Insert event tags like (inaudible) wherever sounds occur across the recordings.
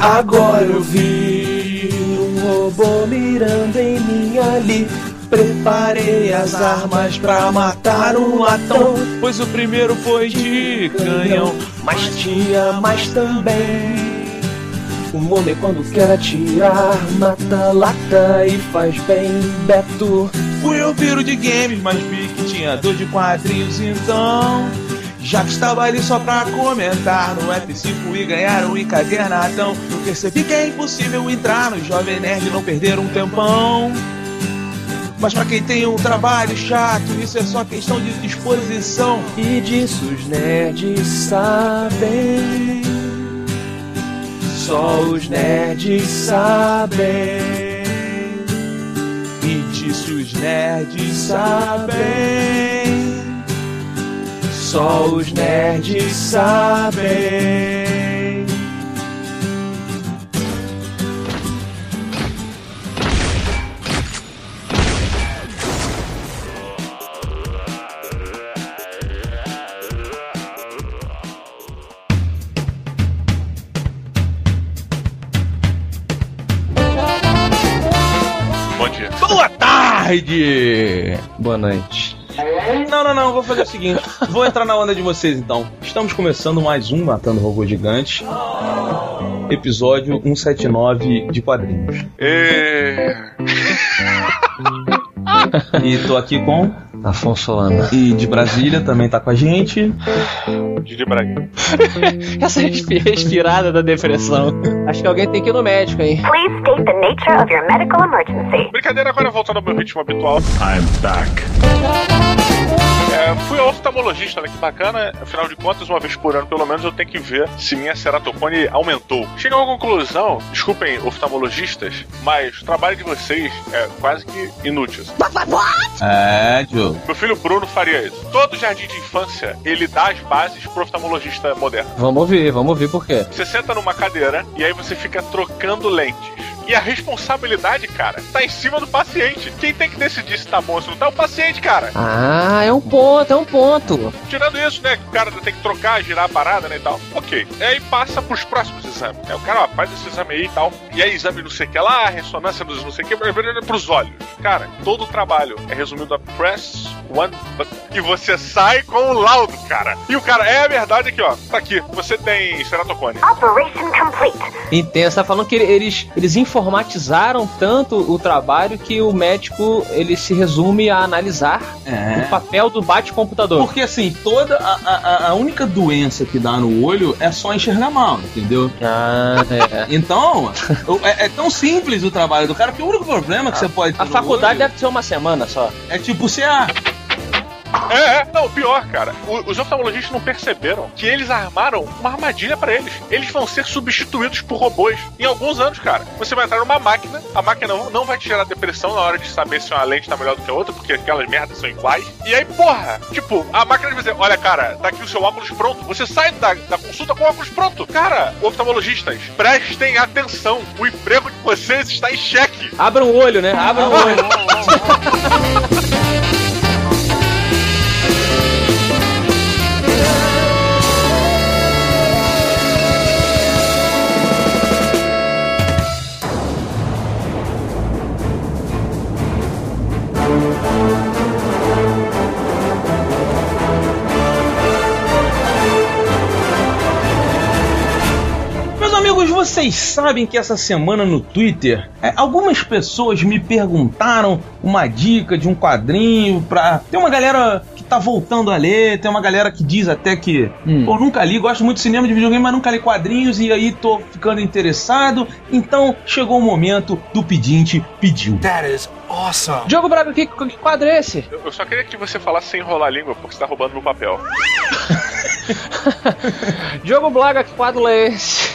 Agora eu vi um robô mirando em mim ali. Preparei as armas pra matar um latão. Pois o primeiro foi de canhão. Mas tinha mais também. Um homem quando quer atirar, mata lata e faz bem, Beto. Fui ouvir o de games, mas vi que tinha dor de quadrinhos então. Já que estava ali só pra comentar no F5 e ganhar um encadernadão, eu percebi que é impossível entrar no Jovem Nerd e não perder um tempão. Mas pra quem tem um trabalho chato, isso é só questão de disposição. E disso os nerds sabem. Só os nerds sabem. E disso os nerds sabem. Só os nerds sabem. Bom dia. Boa tarde! Boa noite. Não, não, não, vou fazer o seguinte. Vou entrar na onda de vocês então. Estamos começando mais um Matando Robô Gigante. Episódio 179 de quadrinhos. E... (laughs) E tô aqui com. Afonso Solano. E de Brasília também tá com a gente. Didi Braga. (laughs) Essa respi- respirada da depressão. Acho que alguém tem que ir no médico, hein? Please state the nature of your medical emergency. Brincadeira, agora voltando ao meu ritmo habitual. I'm back. É, fui ao oftalmologista, olha que bacana. Afinal de contas, uma vez por ano, pelo menos, eu tenho que ver se minha ceratocone aumentou. Cheguei a uma conclusão, desculpem, oftalmologistas, mas o trabalho de vocês é quase que inútil. É, Joe. Meu filho Bruno faria isso. Todo jardim de infância, ele dá as bases pro oftalmologista moderno. Vamos ouvir, vamos ouvir por quê. Você senta numa cadeira e aí você fica trocando lentes. E a responsabilidade, cara, tá em cima do paciente. Quem tem que decidir se tá bom ou se não tá é o paciente, cara. Ah, é um ponto, é um ponto. Tirando isso, né, que o cara tem que trocar, girar a parada, né, e tal. Ok. E aí passa pros próximos exames. Aí o cara, ó, faz esse exame aí e tal. E aí exame não sei o que lá, ressonância dos não sei o que, pros olhos. Cara, todo o trabalho é resumido a press one button. E você sai com o laudo, cara. E o cara, é a verdade aqui, ó. Tá aqui, você tem ceratocone. Operation complete. Você tá falando que eles, eles informatizaram tanto o trabalho que o médico ele se resume a analisar É. o papel do bate-computador. Porque assim, toda a, a, a única doença que dá no olho é só enxergar mal, entendeu? Ah, é. (laughs) Então, é, é tão simples o trabalho do cara que o único problema que você pode ter A faculdade olho deve ser uma semana só. é tipo você ah, É, é, não, pior, cara. O- os oftalmologistas não perceberam que eles armaram uma armadilha pra eles. Eles vão ser substituídos por robôs em alguns anos, cara. Você vai entrar numa máquina, a máquina não, não vai te gerar depressão na hora de saber se uma lente tá melhor do que a outra, porque aquelas merdas são iguais. E aí, porra, tipo, a máquina vai dizer: olha, cara, tá aqui o seu óculos pronto. Você sai da, da consulta com o óculos pronto. Cara, oftalmologistas, prestem atenção. O emprego de vocês está em xeque. Abra um olho, né? Abra um olho. Vocês sabem que essa semana no Twitter, é, algumas pessoas me perguntaram uma dica de um quadrinho pra. Tem uma galera que tá voltando a ler, tem uma galera que diz até que. Hum. Pô, nunca li, gosto muito de cinema de videogame, mas nunca li quadrinhos e aí tô ficando interessado. Então chegou o momento do pedinte pediu. Diogo Braga, que, que quadro é esse? Eu eu só queria que você falasse sem enrolar a língua, porque você tá roubando meu papel. (laughs) (laughs) Diogo Braga, que quadro é esse?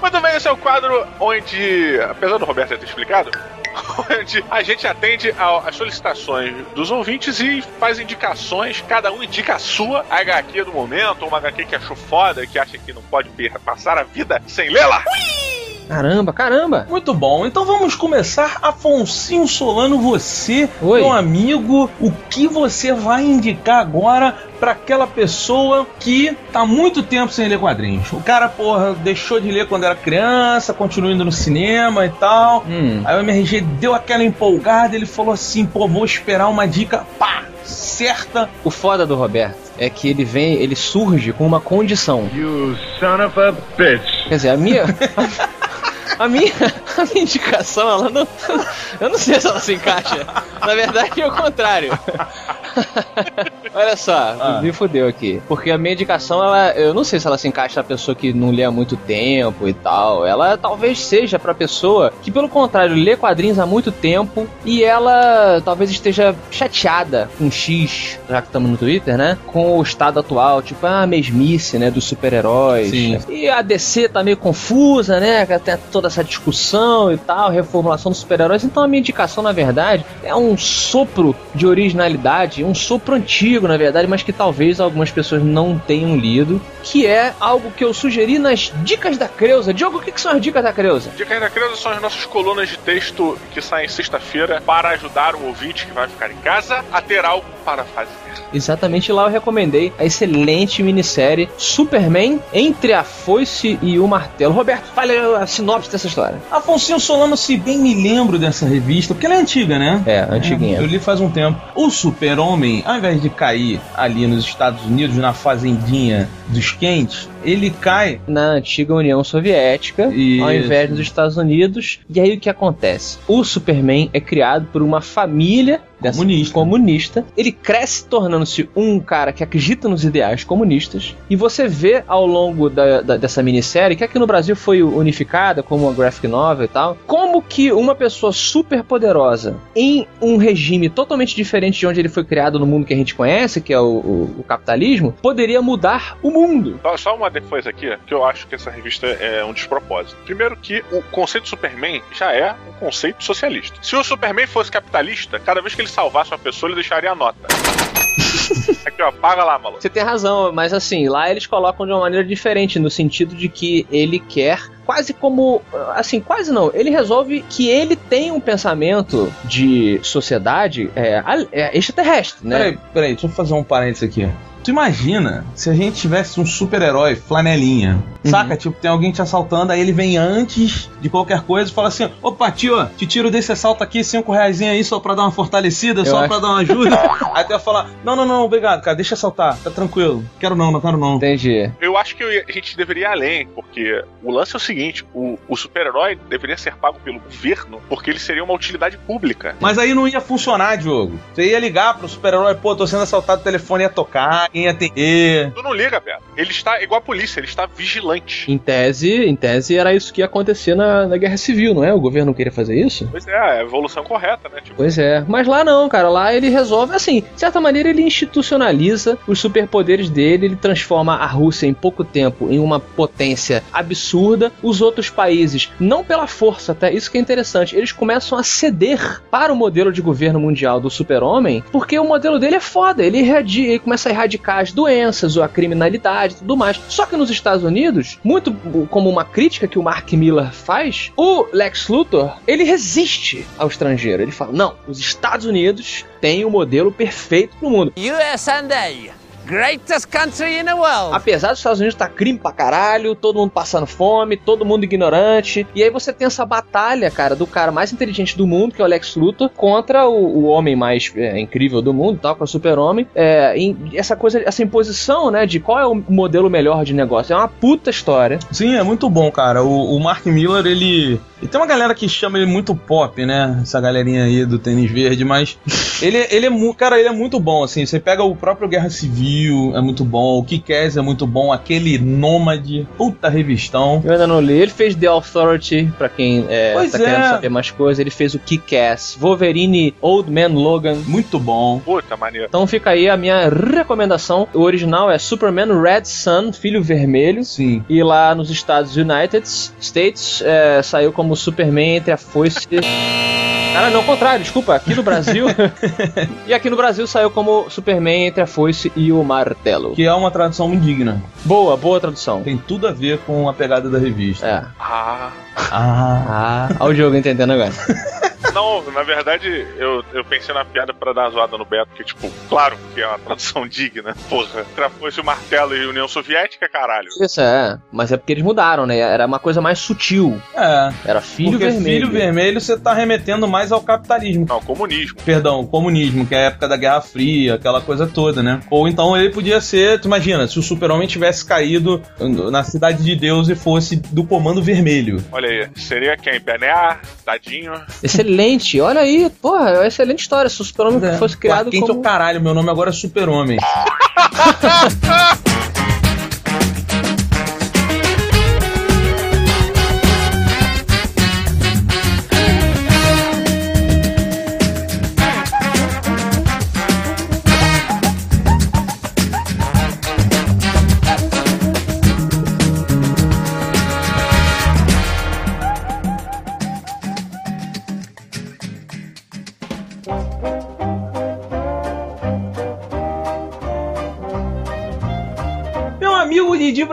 Muito bem, esse é o quadro onde, apesar do Roberto ter explicado, (laughs) onde a gente atende às solicitações dos ouvintes e faz indicações, cada um indica a sua HQ do momento, uma HQ que achou foda, que acha que não pode passar a vida sem lê-la. Caramba, caramba. Muito bom, então vamos começar. Afonsinho Solano, você, Oi. meu amigo, o que você vai indicar agora pra aquela pessoa que tá muito tempo sem ler quadrinhos. O cara, porra, deixou de ler quando era criança, continua indo no cinema e tal. Hum. Aí o MRG deu aquela empolgada, ele falou assim, pô, vou esperar uma dica, pá, certa. O foda do Roberto é que ele vem, ele surge com uma condição. You son of a bitch. Quer dizer, a minha. (laughs) A minha, (laughs) a minha indicação, ela não. (laughs) Eu não sei se ela se encaixa. Na verdade, é o contrário. (laughs) Olha só, Ah. me fudeu aqui. Porque a minha indicação, ela, eu não sei se ela se encaixa na pessoa que não lê há muito tempo e tal. Ela talvez seja pra pessoa que, pelo contrário, lê quadrinhos há muito tempo e ela talvez esteja chateada com X, já que estamos no Twitter, né? Com o estado atual, tipo, a mesmice, né? Dos super-heróis. Sim. E a DC tá meio confusa, né? Tem toda essa discussão e tal, reformulação dos super-heróis. Então a minha indicação, na verdade, é um sopro de originalidade, um sopro antigo, na verdade, mas que talvez algumas pessoas não tenham lido, que é algo que eu sugeri nas dicas da Creuza. Diogo, o que, que são as dicas da Creuza? Dicas da Criança são as nossas colunas de texto que saem sexta-feira para ajudar o ouvinte que vai ficar em casa a ter algo para fazer. Exatamente lá eu recomendei a excelente minissérie Superman entre a foice e o martelo. Roberto, fale a sinopse dessa história. Afonso Solano, se bem me lembro dessa revista, porque ela é antiga, né? É, antiguinha. Eu li faz um tempo. O Super-Homem, ao invés de cair ali nos Estados Unidos, na fazendinha dos quentes, ele cai. na antiga União Soviética, Isso. ao invés dos Estados Unidos. E aí o que acontece? O Superman é criado por uma família Comunista. comunista. Ele cresce tornando-se um cara que acredita nos ideais comunistas. E você vê ao longo da- da- dessa minissérie, que aqui no Brasil foi unificada como uma graphic novel e tal, como que uma pessoa super poderosa em um regime totalmente diferente de onde ele foi criado no mundo que a gente conhece, que é o, o- o capitalismo, poderia mudar o mundo. Só- Só uma defesa aqui, que eu acho que essa revista é um despropósito. Primeiro que o conceito Superman já é um conceito socialista. Se o Superman fosse capitalista, cada vez que ele salvasse uma pessoa, ele deixaria a nota. (laughs) Aqui, ó, paga lá, maluco. Você tem razão, mas assim, lá eles colocam de uma maneira diferente, no sentido de que ele quer quase como. Assim, quase não. Ele resolve que ele tem um pensamento de sociedade é, é, extraterrestre, né? Peraí, peraí, deixa eu fazer um parênteses aqui. Tu imagina se a gente tivesse um super-herói flanelinha, saca? Tipo, tem alguém te assaltando, aí ele vem antes de qualquer coisa e fala assim: opa, tio, te tiro desse assalto aqui, cinco reais aí só pra dar uma fortalecida, Eu só acho- pra dar uma ajuda. (laughs) aí tu vai falar: não, não, não, obrigado, cara, deixa assaltar, tá tranquilo. Quero não, não quero não. Entendi. Eu acho que ia- a gente deveria ir além, porque o lance é o seguinte: o, o super-herói deveria ser pago pelo governo, porque ele seria uma utilidade pública. Mas aí não ia funcionar, Diogo. Você ia ligar pro super-herói, pô, tô sendo assaltado, o telefone ia tocar, quem atender. Tu não liga, Beto. Ele está igual a polícia, ele está vigilante. Em tese, em tese era isso que ia acontecer na, na Guerra Civil, não é? O governo não queria fazer isso? Pois é, a evolução correta, né? Tipo, Pois é, mas lá não, cara. Lá ele resolve, assim, de certa maneira ele institucionaliza os superpoderes dele, ele transforma a Rússia em pouco tempo em uma potência absurda. Os outros países, não pela força, até isso que é interessante, eles começam a ceder para o modelo de governo mundial do super-homem, porque o modelo dele é foda. Ele, ele começa a erradicar as doenças, a criminalidade e tudo mais. Só que nos Estados Unidos, muito como uma crítica que o Mark Miller faz, o Lex Luthor, ele resiste ao estrangeiro. Ele fala: não, os Estados Unidos têm o modelo perfeito no mundo. USA, greatest country in the world. Apesar dos Estados Unidos estar crime pra caralho, todo mundo passando fome, todo mundo ignorante. E aí você tem essa batalha, cara, do cara mais inteligente do mundo, que é o Lex Luthor, contra o, o homem mais é, incrível do mundo, tal, que é o super-homem. É, essa coisa, essa imposição, né, de qual é o modelo melhor de negócio. É uma puta história. Sim, é muito bom, cara. O, o Mark Miller, ele. E tem uma galera que chama ele muito pop, né? Essa galerinha aí do tênis verde, mas (laughs) ele, ele é cara, ele é muito bom, assim. Você pega o próprio Guerra Civil, é muito bom. O Kick-Ass é muito bom. Aquele Nômade, puta revistão. Eu ainda não li. Ele fez The Authority, pra quem é, Pois tá é. querendo saber mais coisas. Ele fez o Kick-Ass, Wolverine, Old Man Logan. Muito bom. puta maneiro. Então fica aí a minha recomendação. O original é Superman Red Sun, Filho Vermelho. Sim. E lá nos Estados United States é, saiu como Superman entre a foice. (laughs) Cara, não, ao contrário, desculpa. Aqui no Brasil. (laughs) e aqui no Brasil saiu como Superman entre a foice e o martelo. Que é uma tradução muito digna. Boa, boa tradução. Tem tudo a ver com a pegada da revista. É. Ah, Ah. Ah, olha o jogo entendendo agora. (laughs) Não, na verdade, eu, eu pensei na piada pra dar zoada no Beto, que, tipo, claro que é uma tradução (laughs) digna. Porra, se fosse o martelo e a União Soviética, caralho. Isso é, mas é porque eles mudaram, né? Era uma coisa mais sutil. É. Era filho Porque vermelho. filho vermelho você tá remetendo mais ao capitalismo. Não, comunismo. Perdão, o comunismo, que é a época da Guerra Fria, aquela coisa toda, né? Ou então ele podia ser, tu imagina, se o super-homem tivesse caído na cidade de Deus e fosse do comando vermelho. Olha aí, seria quem? Bené, Tadinho. Excelente, olha aí, porra, é uma excelente história. Se o super-homem fosse criado Quem que é como... o caralho? Meu nome agora é Super-Homem. (laughs)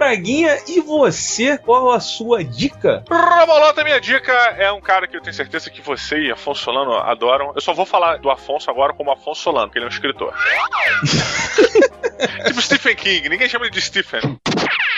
Braguinha, e você? Qual a sua dica? Robolota, minha dica é um cara que eu tenho certeza que você e Afonso Solano adoram. Eu só vou falar do Afonso agora como Afonso Solano, porque ele é um escritor. (laughs) tipo Stephen King, ninguém chama ele de Stephen.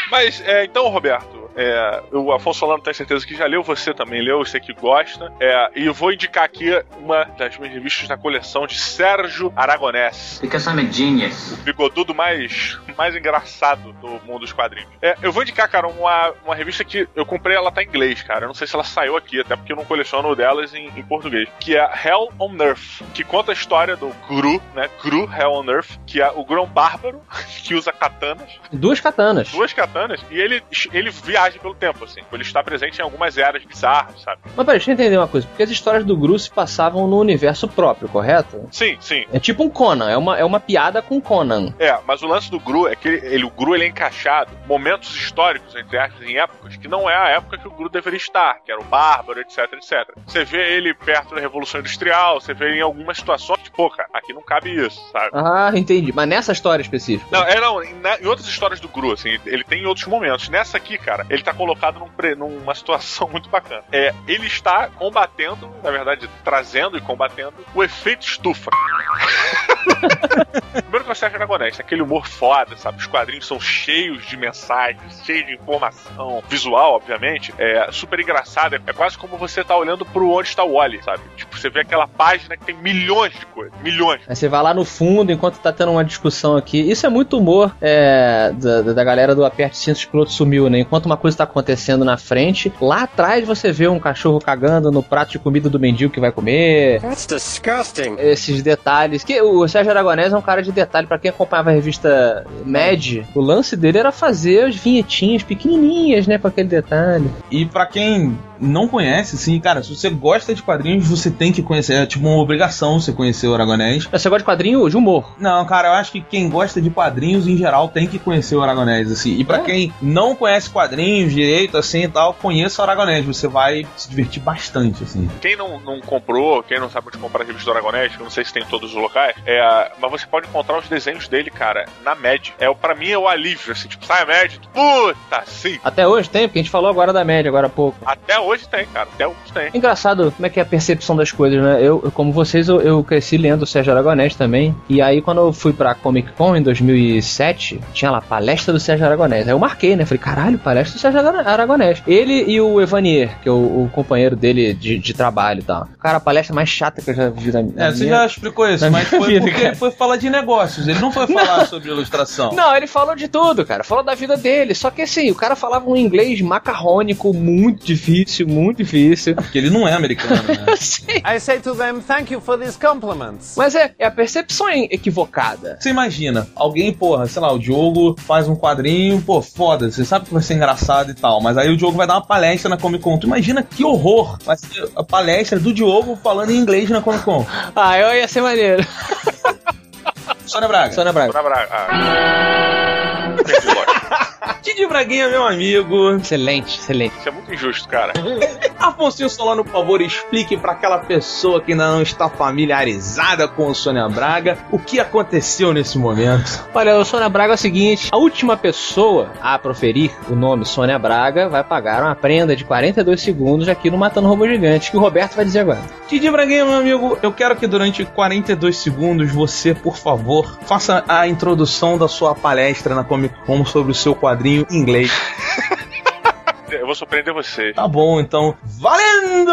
Mas, é, então, Roberto, é, o Afonso Solano tem certeza que já leu, você também leu, eu sei que gosta. É, e eu vou indicar aqui uma das minhas revistas da coleção de Sérgio Aragonés. Because I'm a genius. O bigodudo mais, mais engraçado do mundo dos quadrinhos. É, eu vou indicar, cara, uma, uma revista que eu comprei, ela tá em inglês, cara. Eu não sei se ela saiu aqui, até porque eu não coleciono delas em, em português. Que é Hell on Earth, que conta a história do Gru, né? Gru Hell on Earth, que é o Grão Bárbaro, (laughs) que usa katanas, Duas katanas. duas katanas, e ele, ele viaja pelo tempo, assim. Ele está presente em algumas eras bizarras, sabe? Mas peraí, deixa eu entender uma coisa. Porque as histórias do Gru se passavam no universo próprio, correto? Sim, sim. É tipo um Conan, é uma, é uma piada com Conan. É, mas o lance do Gru é que ele, ele- o Gru ele é encaixado momentos históricos, entre aspas, em épocas que não é a época que o Gru deveria estar, que era o Bárbaro, etc, etc. Você vê ele perto da Revolução Industrial, você vê ele em algumas situações pô, cara, aqui não cabe isso, sabe? Ah, entendi. Mas nessa história específica. Não, é não, em, na- em outras histórias do Gru, assim, ele tem em outros momentos. Nessa aqui, cara, ele tá colocado num pre- numa situação (laughs) muito bacana. É, ele está combatendo, na verdade, trazendo e combatendo o efeito estufa. (laughs) (laughs) Primeiro que o Sérgio Aragonés, aquele humor foda, sabe? Os quadrinhos são cheios de mensagens, cheios de informação visual, obviamente. É super engraçado. É quase como você tá olhando pro onde está o Wally, sabe? Tipo, você vê aquela página que tem milhões de coisas. Milhões. Aí você vai lá no fundo enquanto tá tendo uma discussão aqui. Isso é muito humor é, da, da galera do Aperte Cintos que o outro sumiu, né? Enquanto uma coisa tá acontecendo na frente, lá atrás você vê um cachorro cagando no prato de comida do mendigo que vai comer. That's disgusting. Esses detalhes. Que o Sérgio Aragonés é um cara de detalhe. Pra quem acompanhava a revista Mad, o lance dele era fazer as vinhetinhas pequenininhas, né? Com aquele detalhe. E pra quem não conhece, assim, cara, se você gosta de quadrinhos, você tem que conhecer. É tipo uma obrigação você conhecer o Aragonés. Mas Você gosta de quadrinho de humor? Não, cara, eu acho que quem gosta de quadrinhos em geral tem que conhecer o Aragonés, assim. E pra É? quem não conhece quadrinhos direito, assim e tal, conheça o Aragonés. Você vai se divertir bastante, assim. Quem não, não comprou, quem não sabe onde comprar a revista do Aragonés, que eu não sei se tem em todos os locais, é, mas você pode encontrar os desenhos dele, cara, na Mad. É, o- pra mim é o alívio, assim, tipo, sai a Mad, puta, sim. Até hoje tem, porque a gente falou agora da média, agora há pouco. Até hoje tem, cara, até hoje tem. Engraçado como é que é a percepção das coisas, né? Eu, como vocês, eu, eu cresci lendo o Sérgio Aragonés também. E aí, quando eu fui pra Comic Con em 2007, tinha lá palestra do Sérgio Aragonés. Aí eu marquei, né? Falei, caralho, palestra do Sérgio Ara- Aragonés. Ele e o Evanier, que é o, o companheiro dele de, de trabalho e tal. Cara, a palestra mais chata que eu já vi na, na É, você minha... já explicou isso, mas minha foi vida, porque ele foi falar de negócios. Ele não foi (laughs) falar sobre ilustração. Não, ele falou de tudo, cara. Falou da vida dele. Só que assim, o cara falava um inglês macarrônico muito difícil, muito difícil. Porque ele não é americano, né? (laughs) Sim. I say to them, thank you for these compliments. Mas é, é a percepção equivocada. Você imagina, alguém, porra, sei lá, o Diogo faz um quadrinho, pô, foda, você sabe que vai ser engraçado e tal, mas aí o Diogo vai dar uma palestra na Comic Con. Tu imagina que horror vai ser a palestra do Diogo falando em inglês na Comic Con. Ah, eu ia ser maneiro. (laughs) Sônia Braga. Sônia Braga. Pra Braga. Ah. Didi Braguinha, meu amigo. Excelente, excelente. Isso é muito injusto, cara. (laughs) Afonso Solano, por favor, explique para aquela pessoa que ainda não está familiarizada com o Sônia Braga o que aconteceu nesse momento. Olha, o Sônia Braga é o seguinte: a última pessoa a proferir o nome Sônia Braga vai pagar uma prenda de 42 segundos aqui no Matando Robô Gigante, que o Roberto vai dizer agora. Didi Braguinha, meu amigo, eu quero que durante 42 segundos você, por favor, faça a introdução da sua palestra na Comic Con sobre o seu quadrinho em inglês. (laughs) Eu vou surpreender você. Tá bom, então, valendo!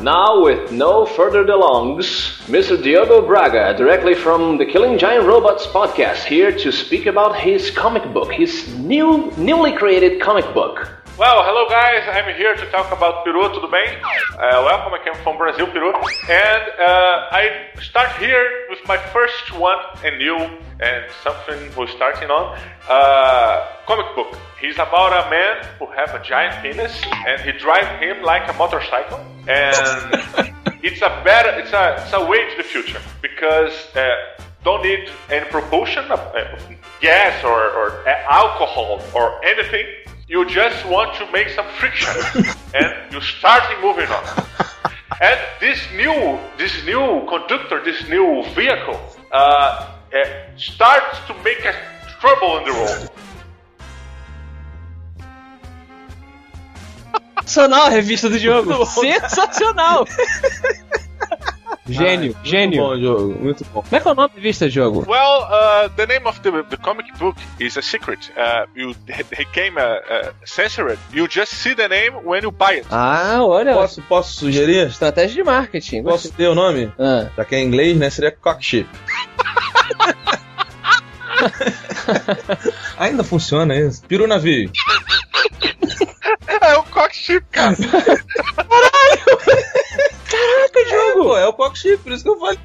Now, with no further delongs, Mr. Diogo Braga, directly from the Killing Giant Robots podcast, here to speak about his comic book, his new, newly created comic book. Well, hello guys, I'm here to talk about Peru, tudo bem? Uh, welcome, I came from Brazil, Peru. And uh, I start here with my first one and new and something we're starting on. Uh, comic book. He's about a man who have a giant penis and he drive him like a motorcycle. And (laughs) it's a better, it's a, it's a way to the future because uh, don't need any propulsion, uh, gas or, or alcohol or anything. You just want to make some friction (laughs) and you start moving on. And this new, this new conductor, this new vehicle, uh, uh, starts to make a trouble in the road. Sensacional a revista do Diogo. (laughs) Sensacional! (laughs) Gênio, Ah, gênio. Muito bom, jogo, muito bom. Como é que é o nome da revista, Diogo? Well, uh, the name of the, the comic book is a secret. Uh, you they came uh, uh, censored. You just see the name when you buy it. Ah, olha. Posso, posso sugerir? Estratégia de marketing. Posso ter o nome? Ah. Já que é em inglês, né? Seria cockship. (laughs) (laughs) Ainda funciona isso. Peru navio. É o cockship, cara. (laughs) Caraca, jogo! É, pô, é o cockship, por isso que eu falei.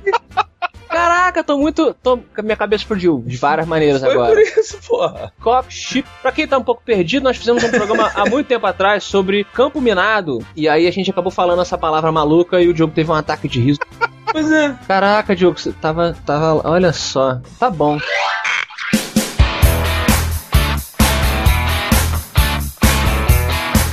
Caraca, tô muito. Tô, minha cabeça explodiu de várias maneiras Foi agora. por isso, porra. Cockship. Pra quem tá um pouco perdido, nós fizemos um programa há muito tempo atrás sobre campo minado. E aí a gente acabou falando essa palavra maluca e o Diogo teve um ataque de riso. Pois é. Caraca, Diogo, você tava. tava. Olha só. Tá bom.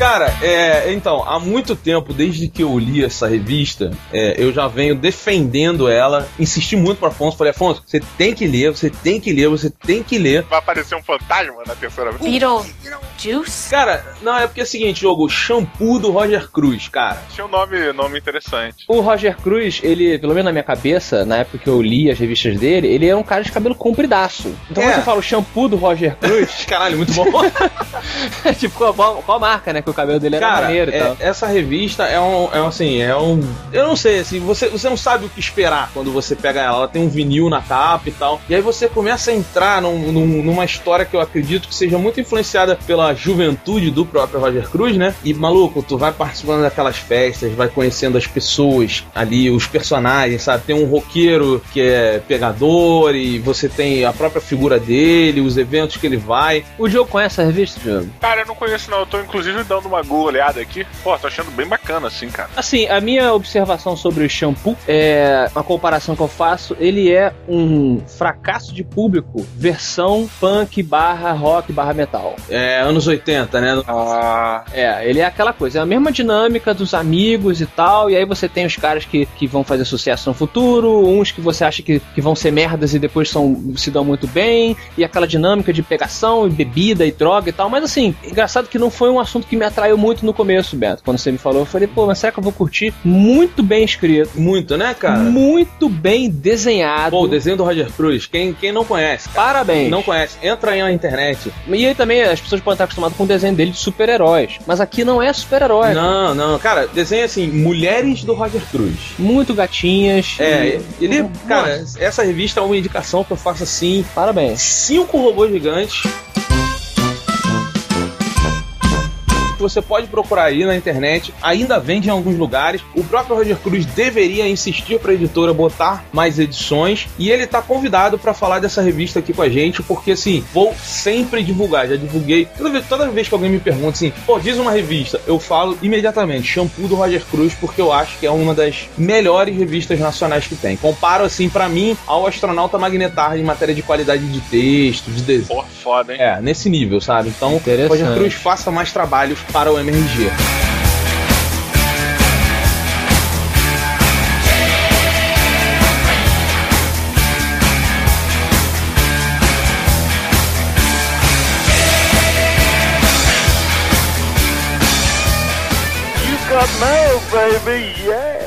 Cara, é, então, há muito tempo, desde que eu li essa revista, é, eu já venho defendendo ela, insisti muito para Afonso, falei, Afonso, você tem que ler, você tem que ler, você tem que ler. Vai aparecer um fantasma na terceira vez. Beetlejuice? Cara, não, é porque é o seguinte, jogo, shampoo do Roger Cruz, cara. Tinha um nome, nome interessante. O Roger Cruz, ele, pelo menos na minha cabeça, na época que eu li as revistas dele, ele era um cara de cabelo compridaço. Então É. quando você fala o shampoo do Roger Cruz, (laughs) Caralho, muito bom. (laughs) é tipo, qual, qual- qual marca, né? Que o cabelo dele era Cara, maneiro e é- tal. essa revista é um, é um, assim, é um. Eu não sei, assim, você, você não sabe o que esperar quando você pega ela. Ela tem um vinil na capa e tal. E aí você começa a entrar num- num- numa história que eu acredito que seja muito influenciada pela juventude do próprio Roger Cruz, né? E maluco, tu vai participando daquelas festas, vai conhecendo as pessoas ali, os personagens, sabe? Tem um roqueiro que é pegador e você tem a própria figura dele, os eventos que ele vai. O Diogo conhece essa revista, Diogo? Cara, eu não conheço não. Eu tô inclusive dando uma olhada aqui. Pô, tô achando bem bacana assim, cara. Assim, a minha observação sobre o shampoo é uma comparação que eu faço. Ele é um fracasso de público, versão punk barra rock barra metal. É, anos 80, né? Ah. É, ele é aquela coisa, é a mesma dinâmica dos amigos e tal, e aí você tem os caras que, que vão fazer sucesso no futuro, uns que você acha que, que vão ser merdas e depois são, se dão muito bem, e aquela dinâmica de pegação e bebida e droga e tal, mas assim, engraçado que não foi um assunto que me atraiu muito no começo, Beto. Quando você me falou, eu falei, pô, mas será que eu vou curtir? Muito bem escrito, Muito, né, cara? muito bem desenhado. Pô, o desenho do Roger Cruz, quem, quem não conhece, cara, Parabéns. não conhece, entra aí na internet. E aí também as pessoas podem estar acostumadas com o desenho dele de super-heróis. Mas aqui não é super-herói. Não, não, cara, desenho assim, mulheres do Roger Cruz. Muito gatinhas. É, e- ele, cara, essa revista é uma indicação que eu faço assim, Parabéns. cinco robôs gigantes. Que você pode procurar aí na internet, ainda vende em alguns lugares. O próprio Roger Cruz deveria insistir para a editora botar mais edições e ele tá convidado para falar dessa revista aqui com a gente, porque assim, vou sempre divulgar, já divulguei. Toda vez, toda vez que alguém me pergunta assim, pô, diz uma revista, eu falo imediatamente, shampoo do Roger Cruz, porque eu acho que é uma das melhores revistas nacionais que tem. Comparo assim para mim ao Astronauta Magnetar em matéria de qualidade de texto, de desenho. Pô, foda, hein? É, nesse nível, sabe? Então. Roger Cruz faça mais trabalhos para o MRG. You got mail, baby, yeah.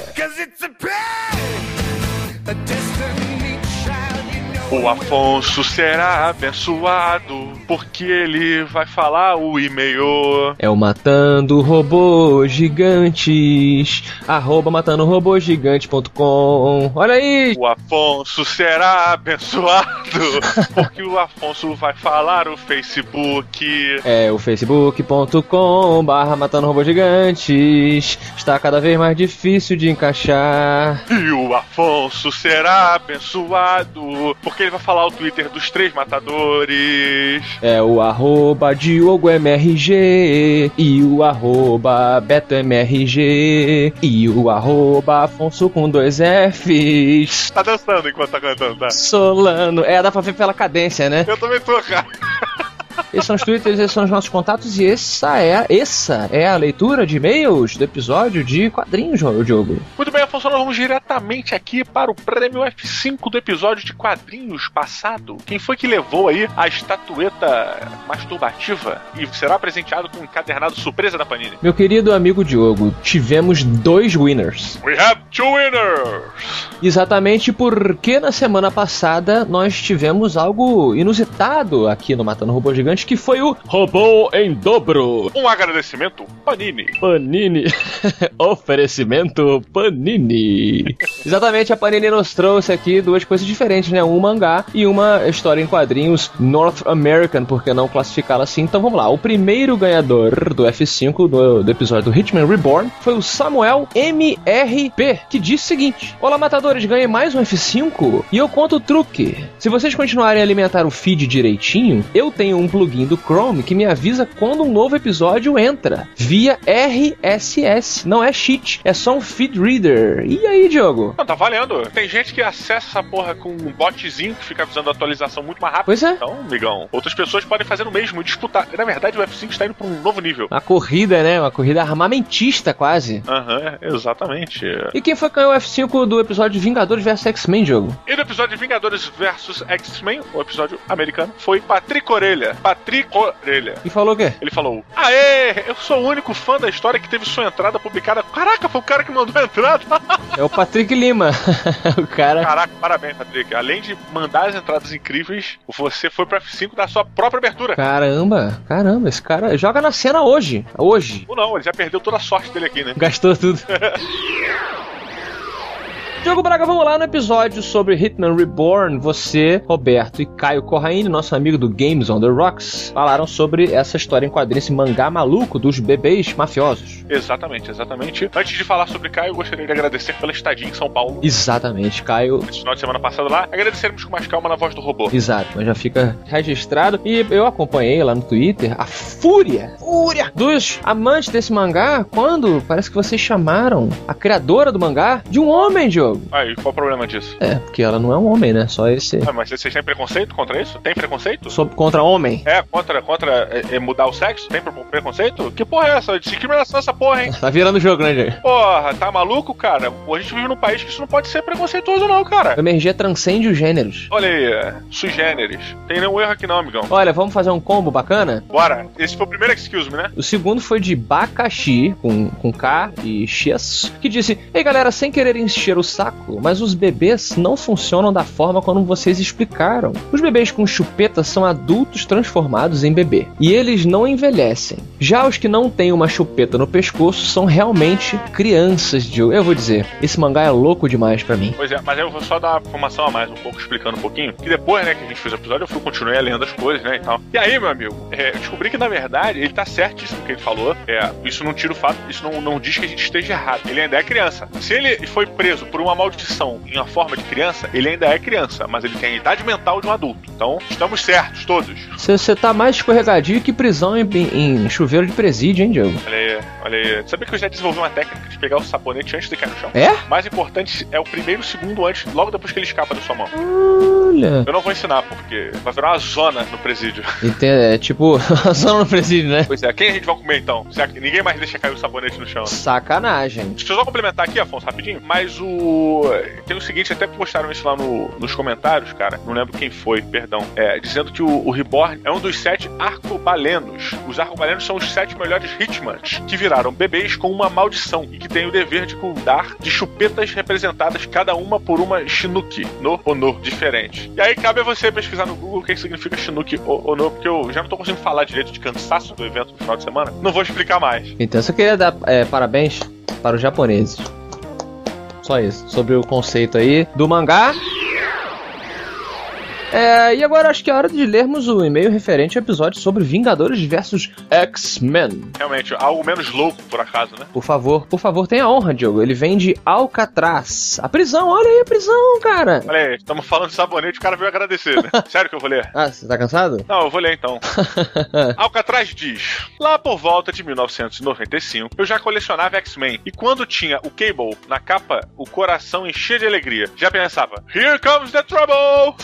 O Afonso será abençoado, porque ele vai falar o e-mail. É o Matando Robôs Gigantes. Arroba matando robôsgigante.com. Olha aí! O Afonso será abençoado, (laughs) porque o Afonso vai falar o Facebook. É o facebook.com barra matando robôs gigantes. Está cada vez mais difícil de encaixar. E o Afonso será abençoado, porque ele vai falar o Twitter dos três matadores. É o arroba DiogoMRG e o arroba BetoMRG e o arroba Afonso com dois Fs. Tá dançando enquanto tá cantando, tá? Solano. É, dá pra ver pela cadência, né? Eu também tô, cara. Esses são os twitters, esses são os nossos contatos e essa é, essa é a leitura de e-mails do episódio de quadrinhos, Diogo. Muito bem, Afonso, nós vamos diretamente aqui para o prêmio F5 do episódio de quadrinhos passado. Quem foi que levou aí a estatueta masturbativa e será presenteado com um encadernado surpresa da Panini? Meu querido amigo Diogo, tivemos dois winners. We have two winners! Exatamente porque na semana passada nós tivemos algo inusitado aqui no Matando Robô Gigante, que foi o Robô em Dobro. Um agradecimento, Panini. Panini. (laughs) Oferecimento Panini. (laughs) Exatamente, a Panini nos trouxe aqui duas coisas diferentes, né? Um mangá e uma história em quadrinhos North American, por que não classificá-la assim? Então vamos lá. O primeiro ganhador do F5 do, do episódio do Hitman Reborn foi o Samuel MRP, que disse o seguinte: Olá, matadores, ganhei mais um F5 e eu conto o truque. Se vocês continuarem a alimentar o feed direitinho, eu tenho um plugin do Chrome que me avisa quando um novo episódio entra via RSS. Não é cheat, é só um feed reader. E aí, Diogo? Não, tá valendo. Tem gente que acessa essa porra com um botzinho que fica avisando a atualização muito mais rápido. Pois é. Então, amigão, outras pessoas podem fazer o mesmo e disputar. Na verdade, o F5 está indo para um novo nível. Uma corrida, né? Uma corrida armamentista quase. Aham, exatamente. E quem foi que ganhou o F5 do episódio Vingadores vs X-Men, Diogo? E no episódio Vingadores vs X-Men, o episódio americano, foi Patrick Orelha. Patrick Orelha. E falou o quê? Ele falou: Aê, eu sou o único fã da história que teve sua entrada publicada. Caraca, foi o cara que mandou a entrada. (laughs) É o Patrick Lima. (laughs) o cara. Caraca, parabéns, Patrick. Além de mandar as entradas incríveis, você foi pra F5 da sua própria abertura. Caramba, caramba, esse cara joga na cena hoje. Hoje. Ou não, ele já perdeu toda a sorte dele aqui, né? Gastou tudo. (laughs) Diogo Braga, vamos lá no episódio sobre Hitman Reborn. Você, Roberto e Caio Corraine, nosso amigo do Games on the Rocks, falaram sobre essa história em quadrinhos, esse mangá maluco dos bebês mafiosos. Exatamente, exatamente. Antes de falar sobre Caio, eu gostaria de agradecer pela estadia em São Paulo. Exatamente, Caio. Esse final de semana passado lá, agradecermos com mais calma na voz do robô. Exato, mas já fica registrado. E eu acompanhei lá no Twitter a fúria, fúria dos amantes desse mangá quando parece que vocês chamaram a criadora do mangá de um homem, Diogo. Aí, qual o problema disso? É, porque ela não é um homem, né? Só esse. Ah, mas vocês têm preconceito contra isso? Tem preconceito? Sob contra homem. É, contra, contra é, é, mudar o sexo? Tem pre- preconceito? Que porra é essa? Discriminação essa porra, hein? (laughs) Tá virando o jogo, né? Porra, tá maluco, cara? A gente vive num país que isso não pode ser preconceituoso, não, cara. O MRG transcende os gêneros. Olha aí, é, sui generis. Tem nenhum erro aqui não, amigão. Olha, vamos fazer um combo bacana? Bora. Esse foi o primeiro excuse me, né? O segundo foi de Bakashi, com, com K e X, que disse: Ei galera, sem querer encher o saco saco, mas os bebês não funcionam da forma como vocês explicaram. Os bebês com chupeta são adultos transformados em bebê. E eles não envelhecem. Já os que não têm uma chupeta no pescoço são realmente crianças de. Eu vou dizer, esse mangá é louco demais pra mim. Pois é, mas eu vou só dar uma informação a mais um pouco, explicando um pouquinho. Que depois, né, que a gente fez o episódio, eu fui continuei lendo as coisas, né, e tal. E aí, meu amigo, é, descobri que na verdade ele tá certíssimo que ele falou. É, isso não tira o fato, isso não, não diz que a gente esteja errado. Ele ainda é criança. Se ele foi preso por uma maldição em uma forma de criança, ele ainda é criança, mas ele tem a idade mental de um adulto. Então, estamos certos, todos. Você tá mais escorregadio que prisão em, em- em chuveiro de presídio, hein, Diogo? Olha aí, olha aí. Sabia que eu já desenvolvi uma técnica de pegar o sabonete antes de cair no chão? É? O mais importante é o primeiro segundo antes, logo depois que ele escapa da sua mão. Olha. Eu não vou ensinar, porque vai virar uma zona no presídio. (laughs) Tem, é tipo, (laughs) a zona no presídio, né? Pois é, quem a gente vai comer então? Será que ninguém mais deixa cair o sabonete no chão? Sacanagem. Deixa eu só complementar aqui, Afonso, rapidinho. Mas o. Tem o seguinte, até postaram isso lá no- nos comentários, cara. Não lembro quem foi, perdão. É, dizendo que o, o Reborn é um dos sete arcobalenos. Os arcobalenos são os sete melhores Hitmans que viraram bebês com uma maldição e que têm o dever de cuidar de chupetas representadas, cada uma por uma Shinuki, no ou no, diferente. E aí cabe a você pesquisar no Google o que que significa Shinuki ou, ou no, porque eu já não tô conseguindo falar direito de cansaço do evento no final de semana. Não vou explicar mais. Então eu só queria dar é, parabéns para os japoneses. Só isso. Sobre o conceito aí do mangá. É, e agora acho que é hora de lermos o e-mail referente ao episódio sobre Vingadores versus X-Men. Realmente, algo menos louco, por acaso, né? Por favor, por favor, tenha honra, Diogo. Ele vem de Alcatraz. A prisão, olha aí a prisão, cara. Olha aí, estamos falando de sabonete, o cara veio agradecer, né? (laughs) Sério que eu vou ler? Ah, você tá cansado? Não, eu vou ler então. (laughs) Alcatraz diz: Lá por volta de 1995, eu já colecionava X-Men e quando tinha o Cable na capa, o coração enchia de alegria. Já pensava: Here comes the trouble!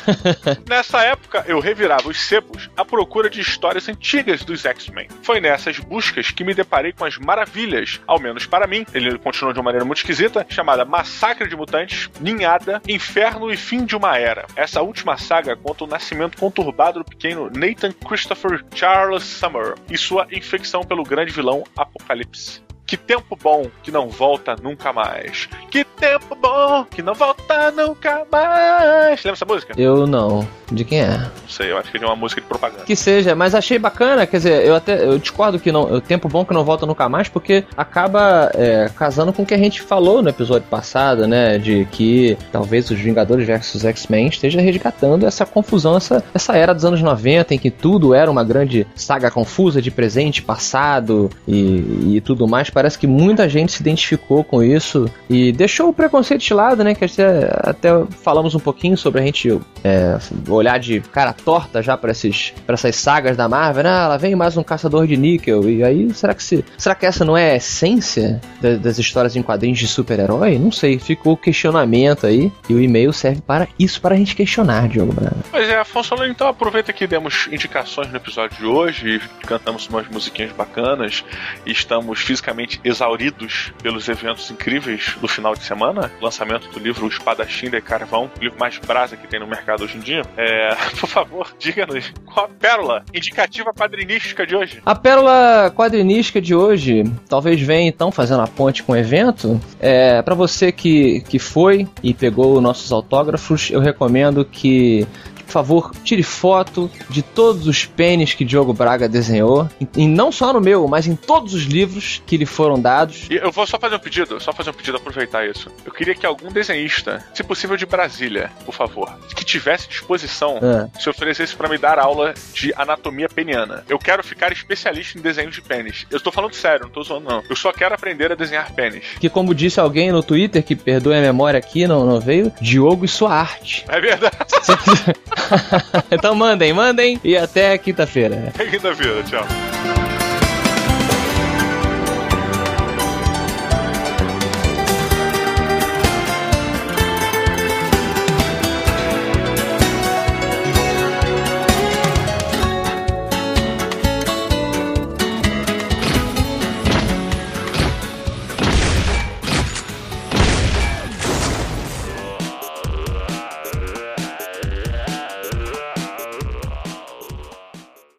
(laughs) Nessa época, eu revirava os sebos à procura de histórias antigas dos X-Men. Foi nessas buscas que me deparei com as maravilhas, ao menos para mim, ele continuou de uma maneira muito esquisita, chamada Massacre de Mutantes, Ninhada, Inferno e Fim de uma Era. Essa última saga conta o nascimento conturbado do pequeno Nathan Christopher Charles Summer e sua infecção pelo grande vilão Apocalipse. Que tempo bom que não volta nunca mais. Que tempo bom que não volta nunca mais. Lembra essa música? Eu não. De quem é? Não sei, eu acho que é de uma música de propaganda. Que seja, mas achei bacana, quer dizer, eu até eu discordo que não, o tempo bom que não volta nunca mais, porque acaba é, casando com o que a gente falou no episódio passado, né? De que talvez os Vingadores versus X-Men esteja resgatando essa confusão, essa, essa era dos anos 90, em que tudo era uma grande saga confusa de presente, passado e, e tudo mais. Parece que muita gente se identificou com isso e deixou o preconceito de lado, né? Que até, até falamos um pouquinho sobre a gente é, olhar de cara torta já para essas sagas da Marvel, né? Ah, lá vem mais um caçador de níquel. E aí, será que se será que essa não é a essência da- das histórias em quadrinhos de super-herói? Não sei, ficou o questionamento aí e o e-mail serve para isso para a gente questionar, Diogo Braga. Pois é, Afonso, então aproveita que demos indicações no episódio de hoje, cantamos umas musiquinhas bacanas e estamos fisicamente exauridos pelos eventos incríveis do final de semana. Lançamento do livro O Espadachim de Carvão, o livro mais brasa que tem no mercado hoje em dia. É, (laughs) por favor, diga-nos qual a pérola indicativa quadrinística de hoje. A pérola quadrinística de hoje talvez venha então fazendo a ponte com o evento. É, para você que, que foi e pegou nossos autógrafos, eu recomendo que, por favor, tire foto de todos os pênis que Diogo Braga desenhou, e, não só no meu, mas em todos os livros que lhe foram dados. E eu vou só fazer um pedido, só fazer um pedido, aproveitar isso. Eu queria que algum desenhista, se possível de Brasília, por favor, que tivesse disposição, Ah. se oferecesse pra me dar aula de anatomia peniana. Eu quero ficar especialista em desenhos de pênis. Eu estou falando sério, não tô zoando não. Eu só quero aprender a desenhar pênis. Que, como disse alguém no Twitter, que perdoe a memória aqui, não, não veio, Diogo e sua arte. É verdade. (laughs) (laughs) (laughs) então mandem, mandem e até quinta-feira. Quinta-feira, tchau.